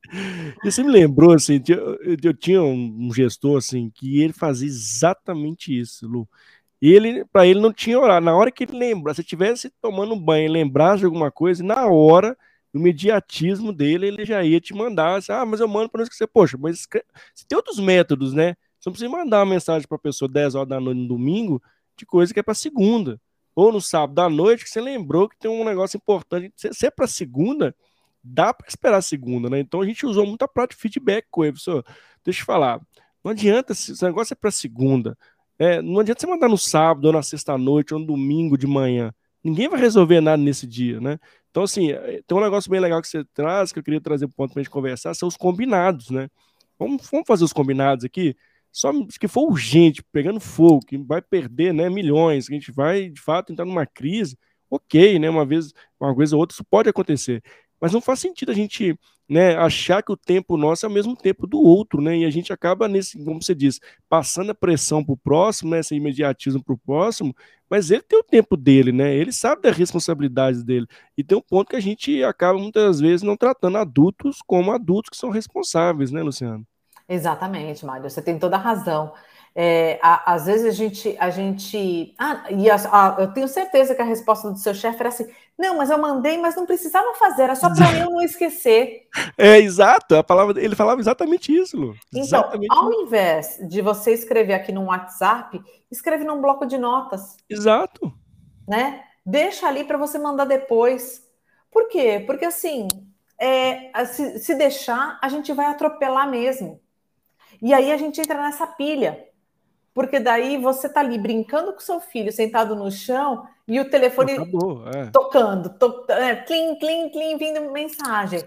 E você me lembrou, assim, eu, eu tinha um, gestor, assim, que ele fazia exatamente isso, Lu. Ele, para ele não tinha horário. Na hora que ele lembrar, se estivesse tomando banho e lembrasse de alguma coisa, na hora, no imediatismo dele, ele já ia te mandar, assim, ah, mas eu mando para você, poxa, mas tem outros métodos, né? Você não precisa mandar uma mensagem para a pessoa 10 horas da noite no domingo de coisa que é para segunda. Ou no sábado da noite, que você lembrou que tem um negócio importante. Se é para segunda, dá para esperar segunda, né? Então a gente usou muita prática de feedback com ele. Pessoal, deixa eu falar. Não adianta, se o negócio é para segunda. É, não adianta você mandar no sábado, ou na sexta-noite, ou no domingo de manhã. Ninguém vai resolver nada nesse dia, né? Então, assim, é, tem um negócio bem legal que você traz, que eu queria trazer para o ponto para a gente conversar, são os combinados, né? Vamos, vamos fazer os combinados aqui? Só que for urgente, pegando fogo, que vai perder né, milhões, que a gente vai, de fato, entrar numa crise, ok, né? Uma vez, uma vez ou outra, isso pode acontecer. Mas não faz sentido a gente né, achar que o tempo nosso é o mesmo tempo do outro, né? E a gente acaba nesse, como você diz, passando a pressão para o próximo, né? Esse imediatismo para o próximo, mas ele tem o tempo dele, né? Ele sabe das responsabilidades dele. E tem um ponto que a gente acaba muitas vezes não tratando adultos como adultos que são responsáveis, né, Luciano? Exatamente, Mário, você tem toda a razão. É, a, às vezes a gente, a gente, ah, e a, a, eu tenho certeza que a resposta do seu chefe era assim: não, mas eu mandei, mas não precisava fazer, era só para eu não esquecer. É exato, a palavra, ele falava exatamente isso, Lu. Então, exatamente ao isso. invés de você escrever aqui no WhatsApp, escreve num bloco de notas. Exato. Né? Deixa ali para você mandar depois. Por quê? Porque assim, é, se, se deixar, a gente vai atropelar mesmo. E aí a gente entra nessa pilha. Porque daí você tá ali brincando com seu filho sentado no chão e o telefone Acabou, é. tocando, to, é, clim, clim, clim, vindo mensagem.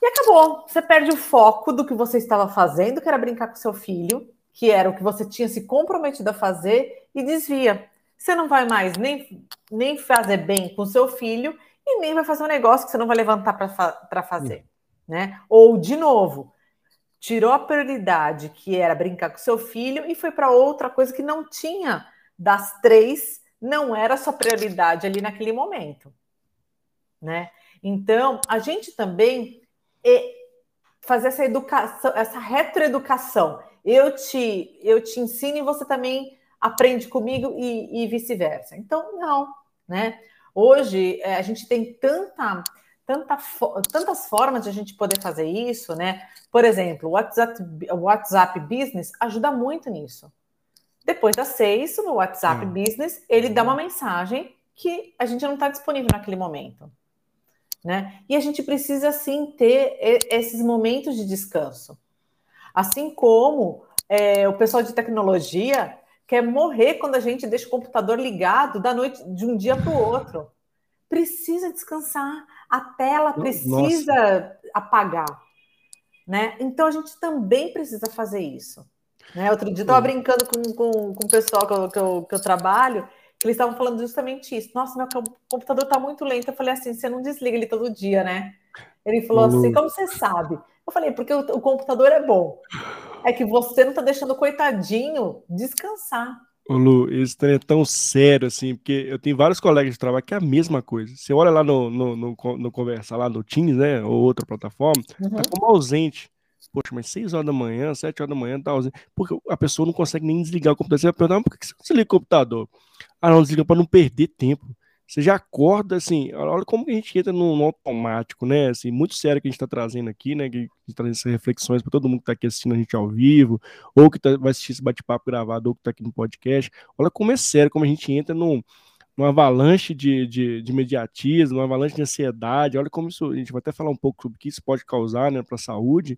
E acabou. Você perde o foco do que você estava fazendo, que era brincar com seu filho, que era o que você tinha se comprometido a fazer, e desvia. Você não vai mais nem, nem fazer bem com seu filho e nem vai fazer um negócio que você não vai levantar para fazer. Né? Ou, de novo, tirou a prioridade, que era brincar com seu filho, e foi para outra coisa que não tinha das três, não era sua prioridade ali naquele momento. Né? Então, a gente também fazer essa educação, essa retroeducação. Eu te, eu te ensino e você também aprende comigo e, e vice-versa. Então, não, né? Hoje é, a gente tem tanta tanta, tantas formas de a gente poder fazer isso, né? Por exemplo, o WhatsApp, WhatsApp Business ajuda muito nisso. Depois das seis, no WhatsApp hum. Business, ele dá uma mensagem que a gente não está disponível naquele momento. Né? E a gente precisa, sim, ter esses momentos de descanso. Assim como é, o pessoal de tecnologia quer morrer quando a gente deixa o computador ligado da noite de um dia para o outro. Precisa descansar a tela precisa Nossa. apagar. Né? Então a gente também precisa fazer isso. Né? Outro dia eu estava brincando com, com, com o pessoal que eu, que eu, que eu trabalho, que eles estavam falando justamente isso. Nossa, meu computador está muito lento. Eu falei assim: você não desliga ele todo dia, né? Ele falou assim: como você sabe? Eu falei: porque o, o computador é bom. É que você não está deixando o coitadinho descansar. Ô Lu, esse trem é tão sério assim, porque eu tenho vários colegas de trabalho que é a mesma coisa. Você olha lá no, no, no, no conversa, lá no Teams, né, ou outra plataforma, tá uhum. tá como ausente. Poxa, mas 6 horas da manhã, 7 horas da manhã, tá ausente. Porque a pessoa não consegue nem desligar o computador. Você vai perguntar, por que você não desliga o computador? Ah, não, desliga para não perder tempo. Você já acorda assim, olha como a gente entra no, no automático, né? Assim, muito sério que a gente está trazendo aqui, né? Que a gente está trazendo essas reflexões para todo mundo que está aqui assistindo a gente ao vivo, ou que tá, vai assistir esse bate-papo gravado, ou que está aqui no podcast. Olha como é sério, como a gente entra num, numa avalanche de, de, de mediatismo, numa avalanche de ansiedade. Olha como isso, a gente vai até falar um pouco sobre o que isso pode causar né, para a saúde.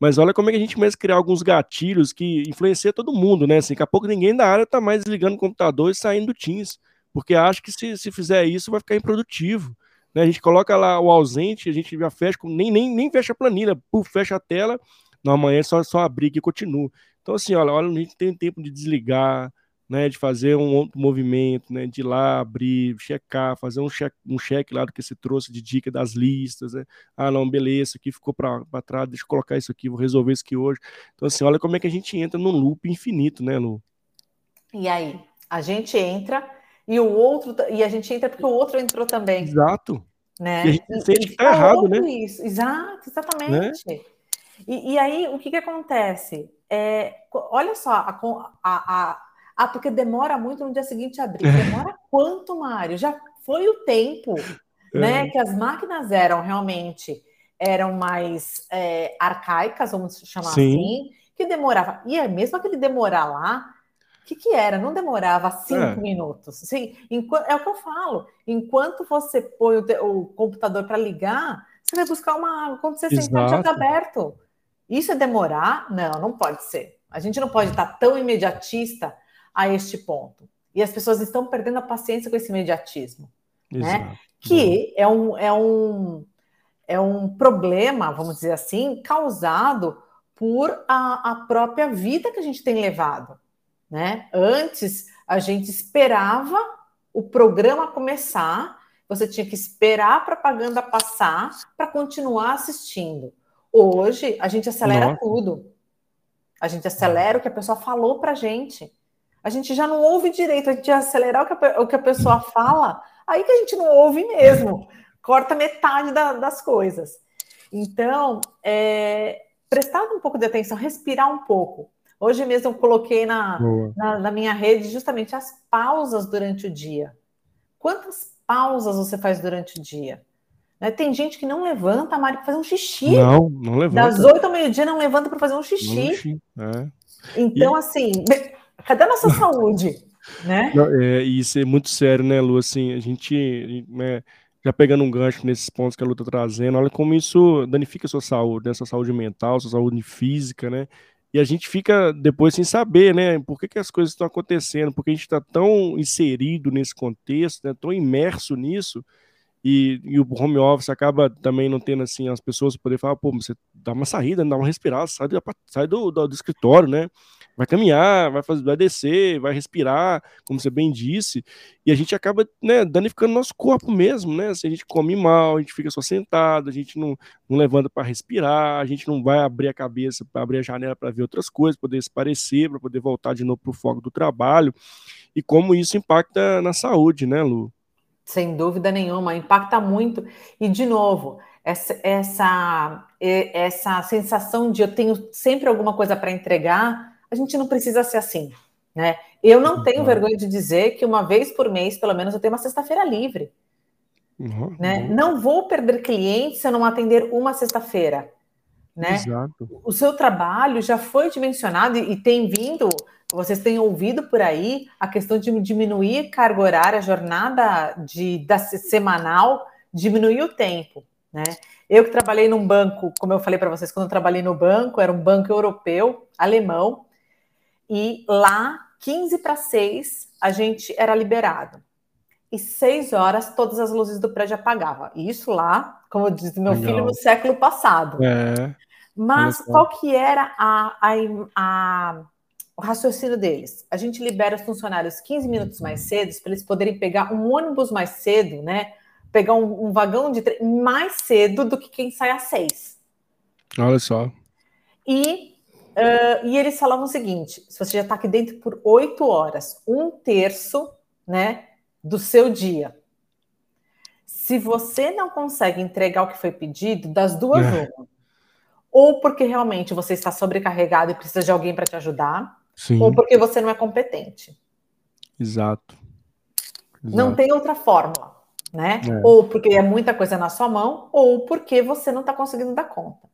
Mas olha como é que a gente começa a criar alguns gatilhos que influenciam todo mundo, né? Assim, daqui a pouco ninguém da área está mais desligando o computador e saindo do Teams porque acha que se, se fizer isso vai ficar improdutivo. Né? A gente coloca lá o ausente, a gente já fecha, nem, nem, nem fecha a planilha, puf, fecha a tela, não, amanhã é só, só abrir e continua. Então, assim, olha, olha, a gente tem tempo de desligar, né, de fazer um outro movimento, né, de ir lá abrir, checar, fazer um check, um check lá do que você trouxe de dica das listas, né? Ah, não, beleza, isso aqui ficou para trás, deixa eu colocar isso aqui, vou resolver isso aqui hoje. Então, assim, olha como é que a gente entra num loop infinito, né, Lu? E aí, a gente entra e o outro e a gente entra porque o outro entrou também. Exato. Né? E a gente sente que tá errado, né? Isso. Exato, exatamente. Né? E, e, aí, o que, que acontece? É, olha só, a, a, a, ah, porque demora muito no dia seguinte abrir. É. Demora quanto, Mário? Já foi o tempo, é. né? Que as máquinas eram realmente eram mais é, arcaicas, vamos chamar Sim. assim, que demorava. E é mesmo aquele demorar lá, o que, que era? Não demorava cinco é. minutos. Assim, enquanto, é o que eu falo. Enquanto você põe o, te, o computador para ligar, você vai buscar uma água. Quando você sentar, já está aberto. Isso é demorar? Não, não pode ser. A gente não pode estar tão imediatista a este ponto. E as pessoas estão perdendo a paciência com esse imediatismo, né? Que é um, é, um, é um problema, vamos dizer assim, causado por a, a própria vida que a gente tem levado, né? Antes, a gente esperava o programa começar, você tinha que esperar a propaganda passar para continuar assistindo. Hoje, a gente acelera Nossa. tudo. A gente acelera o que a pessoa falou para a gente. A gente já não ouve direito, a gente acelerar o que a, o que a pessoa fala, aí que a gente não ouve mesmo. Corta metade da, das coisas. Então, é, prestar um pouco de atenção, respirar um pouco. Hoje mesmo eu coloquei na, na, na, minha rede justamente as pausas durante o dia. Quantas pausas você faz durante o dia? Né? Tem gente que não levanta, Mari, para fazer um xixi. Não, não levanta. Das oito ao meio-dia não levanta para fazer um xixi. É. Então, e... assim, cadê a nossa saúde? Né? Não, é, isso é muito sério, né, Lu? Assim, a gente, né, já pegando um gancho nesses pontos que a Lu está trazendo, olha como isso danifica a sua saúde, né, sua saúde mental, sua saúde física, né? E a gente fica depois sem saber, né, por que, que as coisas estão acontecendo, porque a gente está tão inserido nesse contexto, né, tão imerso nisso, e, e, o home office acaba também não tendo assim as pessoas poder falar, pô, você dá uma saída, dá uma respirada, sai, sai do, do, do, escritório, né? Vai caminhar, vai fazer, vai descer, vai respirar, como você bem disse, e a gente acaba né, danificando nosso corpo mesmo, né? Se a gente come mal, a gente fica só sentado, a gente não, não levanta para respirar, a gente não vai abrir a cabeça para abrir a janela para ver outras coisas, poder se parecer, para poder voltar de novo para o foco do trabalho, e como isso impacta na saúde, né, Lu? Sem dúvida nenhuma, impacta muito. E, de novo, essa, essa, essa sensação de eu tenho sempre alguma coisa para entregar, a gente não precisa ser assim. Né? Eu não tenho vergonha de dizer que uma vez por mês, pelo menos, eu tenho uma sexta-feira livre. Uhum, né? Uhum. Não vou perder clientes se eu não atender uma sexta-feira. Né? Exato. O seu trabalho já foi dimensionado e, e tem vindo vocês têm ouvido por aí a questão de diminuir carga horária, jornada de, da semanal, diminuir o tempo, né? Eu que trabalhei num banco, como eu falei para vocês, quando eu trabalhei no banco, era um banco europeu, alemão, e lá, 15 para 6, a gente era liberado. E 6 horas, todas as luzes do prédio apagavam. Isso lá, como diz meu Legal. filho, no século passado. É. Mas qual que era a, a, a o raciocínio deles. A gente libera os funcionários 15 minutos mais cedo para eles poderem pegar um ônibus mais cedo, né? Pegar um, um vagão de trem mais cedo do que quem sai às seis. Olha só. E, uh, e eles falavam o seguinte: se você já está aqui dentro por oito horas, um terço, né, do seu dia. Se você não consegue entregar o que foi pedido, das duas é. uma. Ou porque realmente você está sobrecarregado e precisa de alguém para te ajudar, Sim. ou porque você não é competente. Exato. Exato. Não tem outra fórmula, né? É. Ou porque é muita coisa na sua mão, ou porque você não está conseguindo dar conta.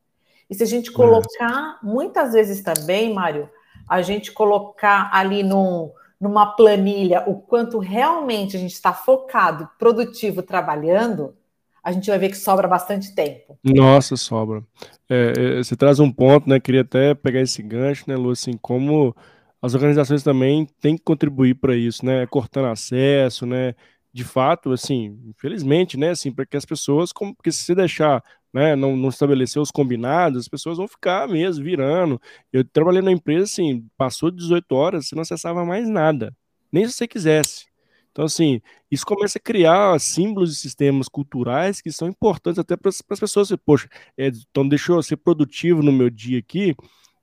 E se a gente colocar, é. muitas vezes também, Mário, a gente colocar ali num, numa planilha o quanto realmente a gente está focado, produtivo, trabalhando, a gente vai ver que sobra bastante tempo. Nossa, sobra. É, é você traz um ponto, né? Queria até pegar esse gancho, né, Lu? Assim, como as organizações também têm que contribuir para isso, né? Cortando acesso, né? De fato, assim, infelizmente, né? Assim, para que as pessoas, como, porque se deixar, né? Não, não estabelecer os combinados, as pessoas vão ficar mesmo virando. Eu trabalhei na empresa, assim, passou 18 horas, você não acessava mais nada, nem se você quisesse. Então, assim, isso começa a criar símbolos e sistemas culturais que são importantes até para as pessoas. Poxa, é, então deixa eu ser produtivo no meu dia aqui,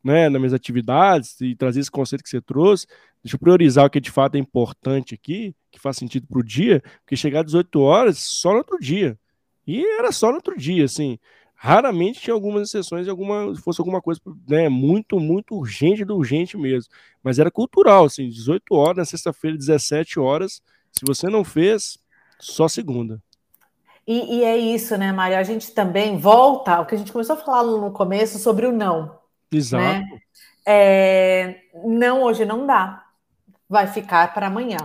né, nas minhas atividades e trazer esse conceito que você trouxe, deixa eu priorizar o que de fato é importante aqui, que faz sentido para o dia, porque chegar às 18 horas só no outro dia. E era só no outro dia, assim. Raramente tinha algumas exceções, alguma, fosse alguma coisa né, muito, muito urgente do urgente mesmo. Mas era cultural, assim, 18 horas, na sexta-feira, 17 horas. Se você não fez, só segunda. E, e, é isso, né, Maria? A gente também volta ao que a gente começou a falar no começo sobre o não. Exato. Né? É, não, hoje não dá. Vai ficar para amanhã,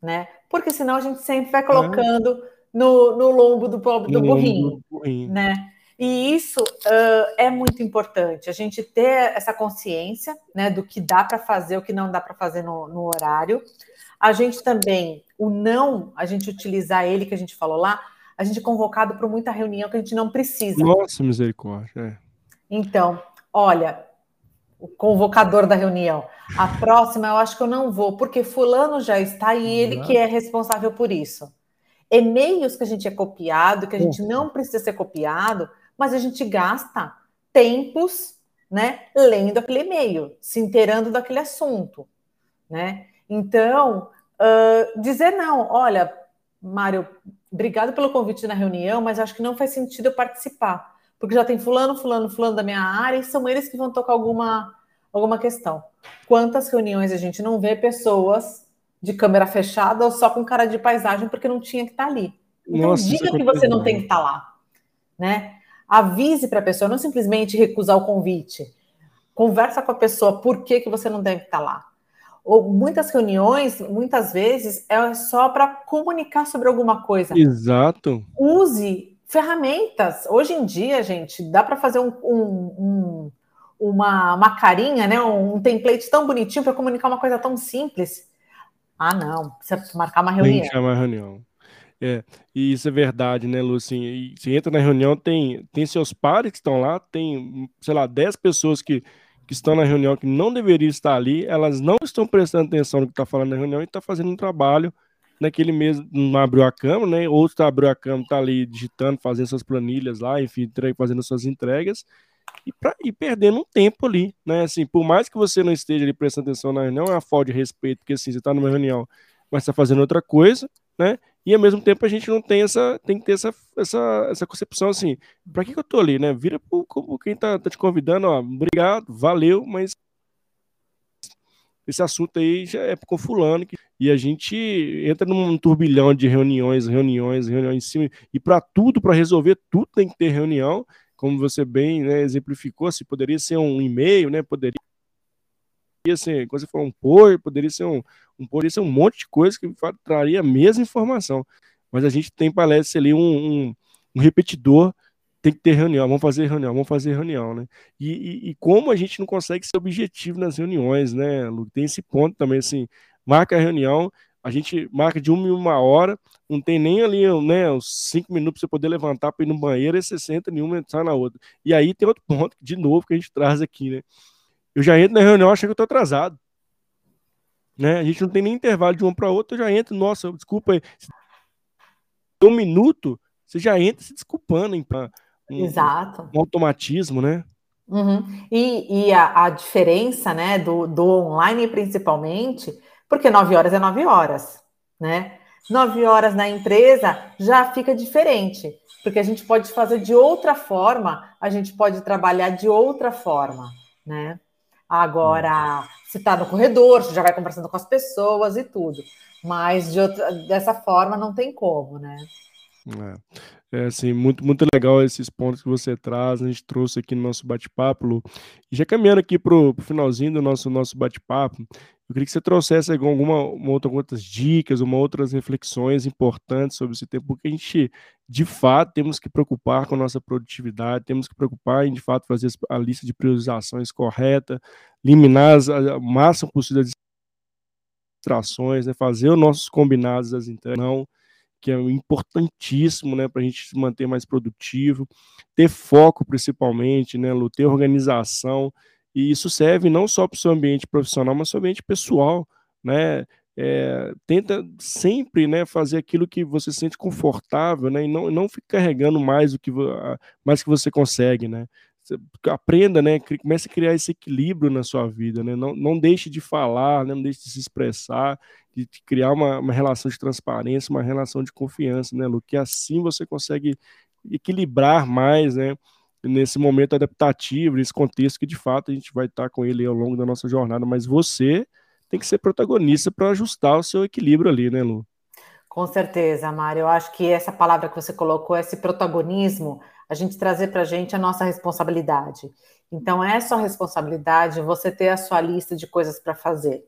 né? Porque senão a gente sempre vai colocando é. No, no lombo do, do burrinho, burrinho, né? E isso uh, é muito importante, a gente ter essa consciência né, do que dá para fazer, o que não dá para fazer no, no, horário. A gente também, o não, a gente utilizar ele que a gente falou lá, a gente é convocado para muita reunião que a gente não precisa. Nossa, misericórdia. É. Então, olha, o convocador da reunião. A próxima eu acho que eu não vou, porque fulano já está e ele que é responsável por isso. E-mails que a gente é copiado, que a gente não precisa ser copiado, mas a gente gasta tempos, né, lendo aquele e-mail, se inteirando daquele assunto, né? Então, uh, dizer não, olha, Mário, obrigado pelo convite na reunião, mas acho que não faz sentido eu participar, porque já tem fulano, fulano, fulano da minha área e são eles que vão tocar alguma, alguma questão. Quantas reuniões a gente não vê pessoas de câmera fechada ou só com cara de paisagem porque não tinha que estar ali? Então Nossa, diga que você não tem que estar lá, né? Avise para a pessoa, não simplesmente recusar o convite. Conversa com a pessoa por que, que você não deve estar lá. Ou muitas reuniões, muitas vezes, é só para comunicar sobre alguma coisa. Exato. Use ferramentas. Hoje em dia, gente, dá para fazer um, um, um, uma, uma carinha, né? um template tão bonitinho para comunicar uma coisa tão simples. Ah, não, precisa marcar uma reunião. Tem que chamar reunião. É, e isso é verdade, né, Lu? Assim, você entra na reunião, tem, tem seus pares que estão lá, tem, sei lá, 10 pessoas que, que estão na reunião que não deveriam estar ali, elas não estão prestando atenção no que está falando na reunião e está fazendo um trabalho naquele mesmo, não abriu a câmera, né? Outro está abriu a câmera, está ali digitando, fazendo suas planilhas lá, enfim, fazendo suas entregas e, pra, e perdendo um tempo ali, né? Assim, por mais que você não esteja ali prestando atenção na reunião, é uma falta de respeito, porque assim, você está numa reunião, mas está fazendo outra coisa, né? E ao mesmo tempo a gente não tem essa, tem que ter essa, essa, essa concepção assim, para que, que eu tô ali, né? Vira pro, pro quem tá, tá te convidando, ó, obrigado, valeu, mas esse assunto aí já é com fulano que, e a gente entra num turbilhão de reuniões, reuniões, reuniões em cima e para tudo, para resolver tudo tem que ter reunião, como você bem né, exemplificou, se poderia ser um e-mail, né? Poderia ser, quando você falou um por, poderia ser um, um poderia ser um monte de coisa que traria a mesma informação. Mas a gente tem palestra ali um, um, um repetidor, tem que ter reunião, vamos fazer reunião, vamos fazer reunião, né? E, e, e, como a gente não consegue ser objetivo nas reuniões, né, Lu? Tem esse ponto também, assim, marca a reunião, a gente marca de uma em uma hora, não tem nem ali, né, os cinco minutos para você poder levantar para ir no banheiro, e você senta em uma e sai na outra. E aí tem outro ponto, de novo, que a gente traz aqui, né? Eu já entro na reunião achando que eu estou atrasado. Né? A gente não tem nem intervalo de um para outro, eu já entro, nossa, desculpa aí. Um minuto, você já entra se desculpando em um, Exato. um automatismo, né? Uhum. E, e a, a, diferença né, do, do online, principalmente, porque nove horas é nove horas, né? Nove horas na empresa já fica diferente, porque a gente pode fazer de outra forma, a gente pode trabalhar de outra forma, né? Agora, se está no corredor, você já vai conversando com as pessoas e tudo. Mas de outra, dessa forma não tem como, né? É, é assim, muito, muito legal esses pontos que você traz, a gente trouxe aqui no nosso bate-papo. E já caminhando aqui para o finalzinho do nosso, nosso bate-papo, eu queria que você trouxesse alguma uma outra, outras dicas, uma outras reflexões importantes sobre esse tempo, porque a gente, de fato, temos que preocupar com a nossa produtividade, temos que preocupar em, de fato, fazer a lista de priorizações correta, eliminar as, a máximo possível das distrações, né, fazer os nossos combinados das internas, que é importantíssimo, né, para a gente se manter mais produtivo, ter foco principalmente, né, ter organização, e isso serve não só para o seu ambiente profissional, mas para o seu ambiente pessoal, né? É, tenta sempre né, fazer aquilo que você se sente confortável né, e não, não fica carregando mais do que, mais que você consegue. Né? aprenda, né? Comece a criar esse equilíbrio na sua vida, né? Não, não deixe de falar, né? não deixe de se expressar, de criar uma, uma relação de transparência, uma relação de confiança, né, Lu? Que assim você consegue equilibrar mais, né? Nesse momento adaptativo, nesse contexto que de fato a gente vai estar com ele ao longo da nossa jornada, mas você tem que ser protagonista para ajustar o seu equilíbrio ali, né, Lu? Com certeza, Mário. Eu acho que essa palavra que você colocou, esse protagonismo, a gente trazer para a gente a nossa responsabilidade. Então, é sua responsabilidade você ter a sua lista de coisas para fazer.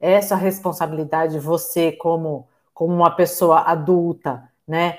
É sua responsabilidade você, como, como uma pessoa adulta, né,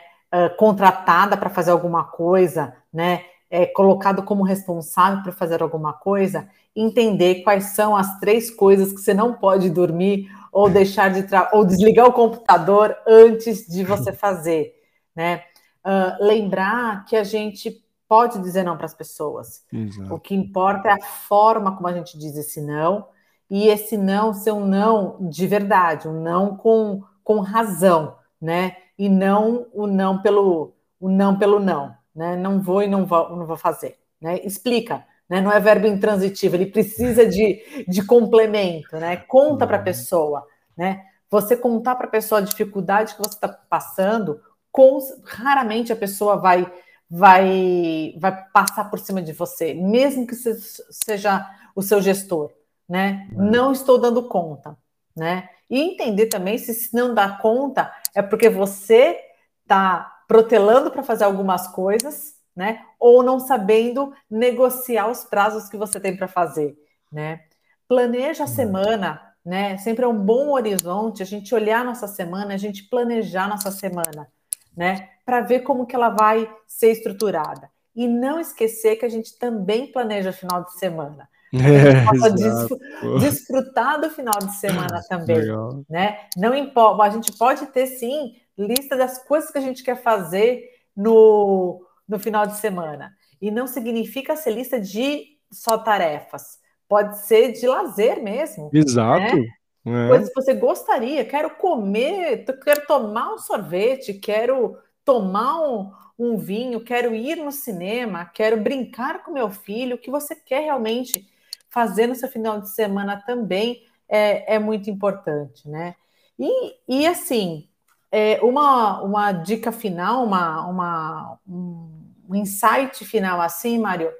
contratada para fazer alguma coisa, né, é, colocado como responsável para fazer alguma coisa, entender quais são as três coisas que você não pode dormir ou deixar de ou desligar o computador antes de você fazer, né? Uh, lembrar que a gente pode dizer não para as pessoas. Exato. O que importa é a forma como a gente diz esse não e esse não ser um não de verdade, um não com, com razão, né? E não o não pelo o não pelo não, né? Não vou e não vou, não vou fazer, né? Explica né? Não é verbo intransitivo, ele precisa de, de complemento, né? Conta para a uhum. pessoa, né? Você contar para a pessoa a dificuldade que você está passando, com, raramente a pessoa vai, vai, vai passar por cima de você, mesmo que seja o seu gestor, né? Uhum. Não estou dando conta, né? E entender também se não dá conta é porque você está protelando para fazer algumas coisas né? Ou não sabendo negociar os prazos que você tem para fazer, né? Planeja a uhum. semana, né? Sempre é um bom horizonte a gente olhar nossa semana, a gente planejar nossa semana, né? Para ver como que ela vai ser estruturada. E não esquecer que a gente também planeja final de semana. É, possa desfrutar do final de semana também, Legal. né? Não importa, a gente pode ter sim lista das coisas que a gente quer fazer no no final de semana. E não significa ser lista de só tarefas. Pode ser de lazer mesmo. Exato. Né? É. Coisas que você gostaria. Quero comer, quero tomar um sorvete, quero tomar um, um vinho, quero ir no cinema, quero brincar com meu filho. O que você quer realmente fazer no seu final de semana também é, é muito importante, né? E, e assim, é, uma, uma dica final, uma, uma, um, insight final assim, Mário,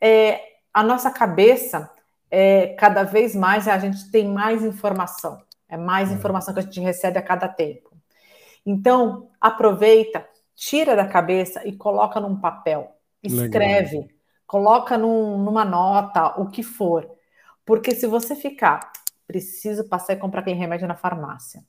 é, a nossa cabeça, é, cada vez mais a gente tem mais informação, é mais uhum. informação que a gente recebe a cada tempo. Então, aproveita, tira da cabeça e coloca num papel, escreve, Legal. Coloca num, numa nota, o que for. Porque se você ficar, preciso passar e comprar aquele remédio na farmácia,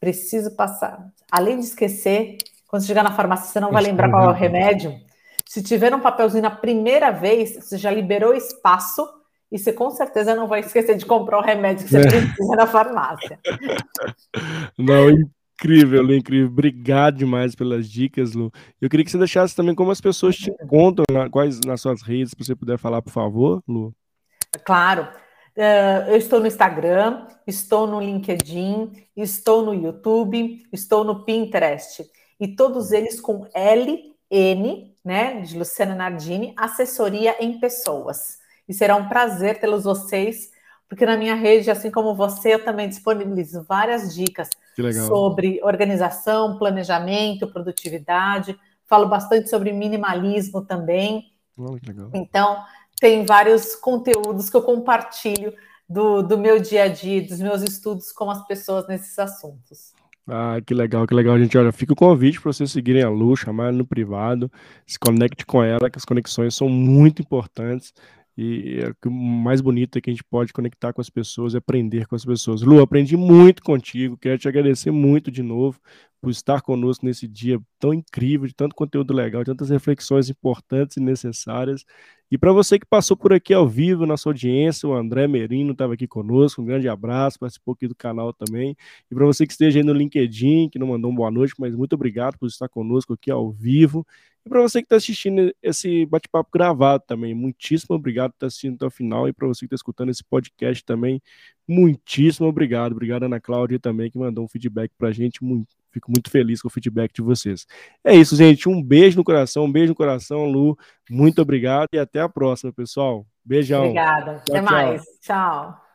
preciso passar, além de esquecer, quando você chegar na farmácia, você não vai lembrar qual é o remédio. Se tiver um papelzinho na primeira vez, você já liberou espaço e você com certeza não vai esquecer de comprar o remédio que você é. precisa na farmácia. Não, incrível, Lu, incrível. Obrigado demais pelas dicas, Lu. Eu queria que você deixasse também como as pessoas te encontram, na, quais nas suas redes, se você puder falar, por favor, Lu. Claro. Uh, eu estou no Instagram, estou no LinkedIn, estou no YouTube, estou no Pinterest. E todos eles com LN né, de Luciana Nardini, assessoria em pessoas. E será um prazer tê-los vocês, porque na minha rede, assim como você, eu também disponibilizo várias dicas sobre organização, planejamento, produtividade. Falo bastante sobre minimalismo também. Oh, então, tem vários conteúdos que eu compartilho do, do meu dia a dia, dos meus estudos com as pessoas nesses assuntos. Ah, que legal, que legal, gente. Olha, fica o convite para vocês seguirem a Lu, chamar no privado, se conecte com ela, que as conexões são muito importantes. E é o mais bonito é que a gente pode conectar com as pessoas e aprender com as pessoas. Lu, aprendi muito contigo, quero te agradecer muito de novo por estar conosco nesse dia tão incrível, de tanto conteúdo legal, de tantas reflexões importantes e necessárias. E para você que passou por aqui ao vivo, nossa audiência, o André Merino estava aqui conosco, um grande abraço, participou aqui do canal também. E para você que esteja aí no LinkedIn, que não mandou uma boa noite, mas muito obrigado por estar conosco aqui ao vivo. E para você que está assistindo esse bate-papo gravado também, muitíssimo obrigado por estar assistindo até o final. E para você que está escutando esse podcast também, muitíssimo obrigado. Obrigado, Ana Cláudia, também, que mandou um feedback para a gente. Muito Fico muito feliz com o feedback de vocês. É isso, gente. Um beijo no coração, um beijo no coração, Lu. Muito obrigado e até a próxima, pessoal. Beijão. Obrigada. Tchau, até tchau. mais. Tchau.